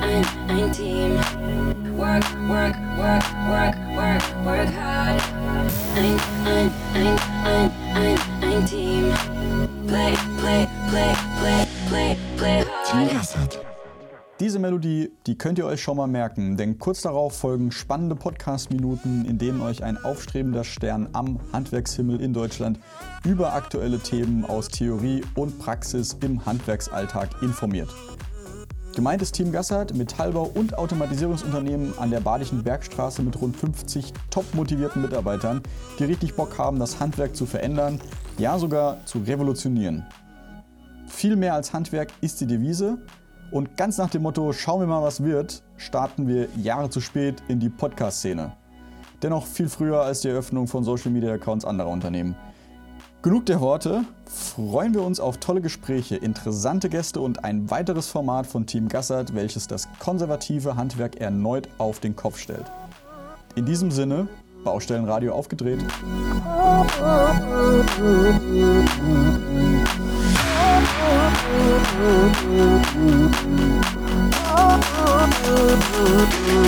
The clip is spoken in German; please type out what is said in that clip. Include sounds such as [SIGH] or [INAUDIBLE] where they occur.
ein, ein Team. Work, work, work, work, work, work hard. Ein, ein, ein, ein, ein, ein ein Team. Play, play, play, play, play, play hard. Diese Melodie, die könnt ihr euch schon mal merken, denn kurz darauf folgen spannende Podcast-Minuten, in denen euch ein aufstrebender Stern am Handwerkshimmel in Deutschland über aktuelle Themen aus Theorie und Praxis im Handwerksalltag informiert. Gemeint ist Team Gassert, Metallbau- und Automatisierungsunternehmen an der Badischen Bergstraße mit rund 50 top motivierten Mitarbeitern, die richtig Bock haben, das Handwerk zu verändern, ja sogar zu revolutionieren. Viel mehr als Handwerk ist die Devise und ganz nach dem Motto, schauen wir mal, was wird, starten wir Jahre zu spät in die Podcast-Szene. Dennoch viel früher als die Eröffnung von Social-Media-Accounts anderer Unternehmen. Genug der Worte, freuen wir uns auf tolle Gespräche, interessante Gäste und ein weiteres Format von Team Gassert, welches das konservative Handwerk erneut auf den Kopf stellt. In diesem Sinne, Baustellenradio aufgedreht. You. [LAUGHS]